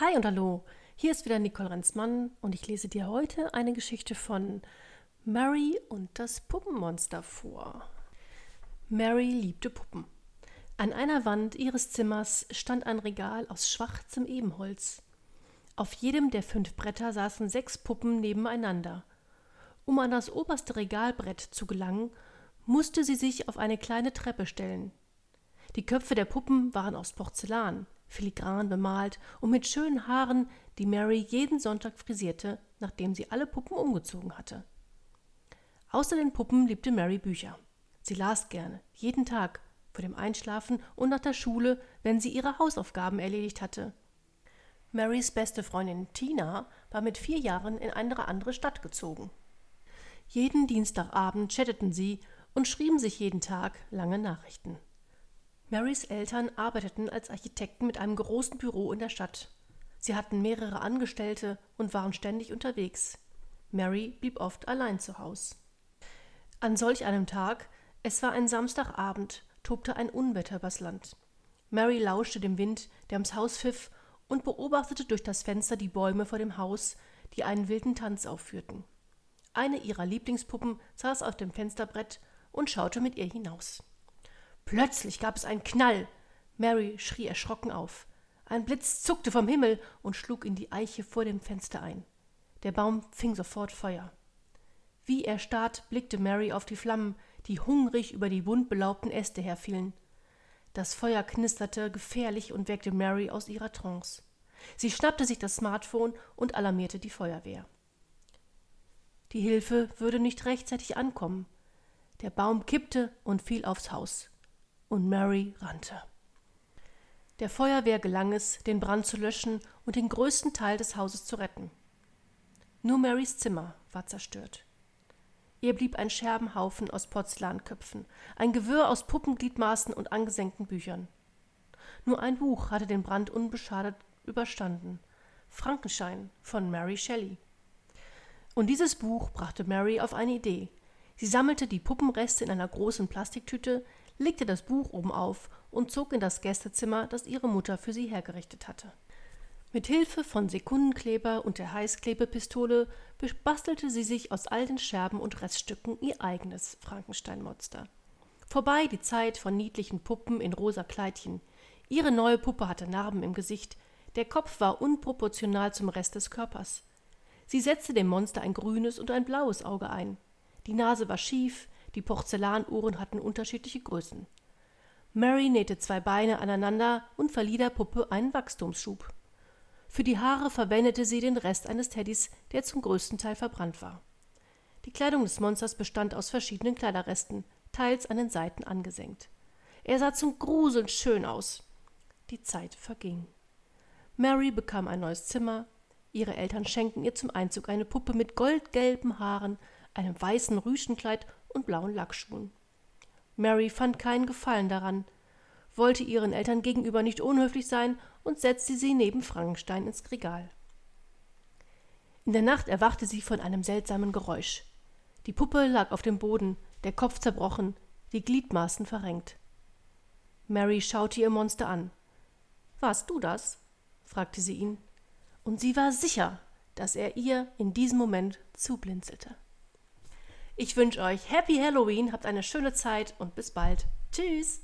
Hi und hallo, hier ist wieder Nicole Renzmann und ich lese dir heute eine Geschichte von Mary und das Puppenmonster vor. Mary liebte Puppen. An einer Wand ihres Zimmers stand ein Regal aus schwarzem Ebenholz. Auf jedem der fünf Bretter saßen sechs Puppen nebeneinander. Um an das oberste Regalbrett zu gelangen, musste sie sich auf eine kleine Treppe stellen. Die Köpfe der Puppen waren aus Porzellan, filigran bemalt und mit schönen Haaren, die Mary jeden Sonntag frisierte, nachdem sie alle Puppen umgezogen hatte. Außer den Puppen liebte Mary Bücher. Sie las gerne, jeden Tag, vor dem Einschlafen und nach der Schule, wenn sie ihre Hausaufgaben erledigt hatte. Marys beste Freundin Tina war mit vier Jahren in eine andere Stadt gezogen. Jeden Dienstagabend chatteten sie und schrieben sich jeden Tag lange Nachrichten. Marys Eltern arbeiteten als Architekten mit einem großen Büro in der Stadt. Sie hatten mehrere Angestellte und waren ständig unterwegs. Mary blieb oft allein zu Haus. An solch einem Tag, es war ein Samstagabend, tobte ein Unwetter übers Land. Mary lauschte dem Wind, der ums Haus pfiff, und beobachtete durch das Fenster die Bäume vor dem Haus, die einen wilden Tanz aufführten. Eine ihrer Lieblingspuppen saß auf dem Fensterbrett und schaute mit ihr hinaus. Plötzlich gab es einen Knall. Mary schrie erschrocken auf. Ein Blitz zuckte vom Himmel und schlug in die Eiche vor dem Fenster ein. Der Baum fing sofort Feuer. Wie erstarrt blickte Mary auf die Flammen, die hungrig über die bunt belaubten Äste herfielen. Das Feuer knisterte gefährlich und weckte Mary aus ihrer Trance. Sie schnappte sich das Smartphone und alarmierte die Feuerwehr. Die Hilfe würde nicht rechtzeitig ankommen. Der Baum kippte und fiel aufs Haus und Mary rannte. Der Feuerwehr gelang es, den Brand zu löschen und den größten Teil des Hauses zu retten. Nur Marys Zimmer war zerstört. Ihr blieb ein Scherbenhaufen aus Porzellanköpfen, ein Gewirr aus Puppengliedmaßen und angesenkten Büchern. Nur ein Buch hatte den Brand unbeschadet überstanden. Frankenstein von Mary Shelley. Und dieses Buch brachte Mary auf eine Idee. Sie sammelte die Puppenreste in einer großen Plastiktüte, legte das Buch oben auf und zog in das Gästezimmer, das ihre Mutter für sie hergerichtet hatte. Mit Hilfe von Sekundenkleber und der Heißklebepistole bastelte sie sich aus all den Scherben und Reststücken ihr eigenes Frankenstein-Monster. Vorbei die Zeit von niedlichen Puppen in rosa Kleidchen. Ihre neue Puppe hatte Narben im Gesicht, der Kopf war unproportional zum Rest des Körpers. Sie setzte dem Monster ein grünes und ein blaues Auge ein. Die Nase war schief, die Porzellanuhren hatten unterschiedliche Größen. Mary nähte zwei Beine aneinander und verlieh der Puppe einen Wachstumsschub. Für die Haare verwendete sie den Rest eines Teddys, der zum größten Teil verbrannt war. Die Kleidung des Monsters bestand aus verschiedenen Kleiderresten, teils an den Seiten angesenkt. Er sah zum Gruseln schön aus. Die Zeit verging. Mary bekam ein neues Zimmer. Ihre Eltern schenkten ihr zum Einzug eine Puppe mit goldgelben Haaren, einem weißen Rüschenkleid und blauen Lackschuhen. Mary fand keinen Gefallen daran, wollte ihren Eltern gegenüber nicht unhöflich sein und setzte sie neben Frankenstein ins Regal. In der Nacht erwachte sie von einem seltsamen Geräusch. Die Puppe lag auf dem Boden, der Kopf zerbrochen, die Gliedmaßen verrenkt. Mary schaute ihr Monster an. Warst du das? fragte sie ihn, und sie war sicher, dass er ihr in diesem Moment zublinzelte. Ich wünsche euch Happy Halloween, habt eine schöne Zeit und bis bald. Tschüss!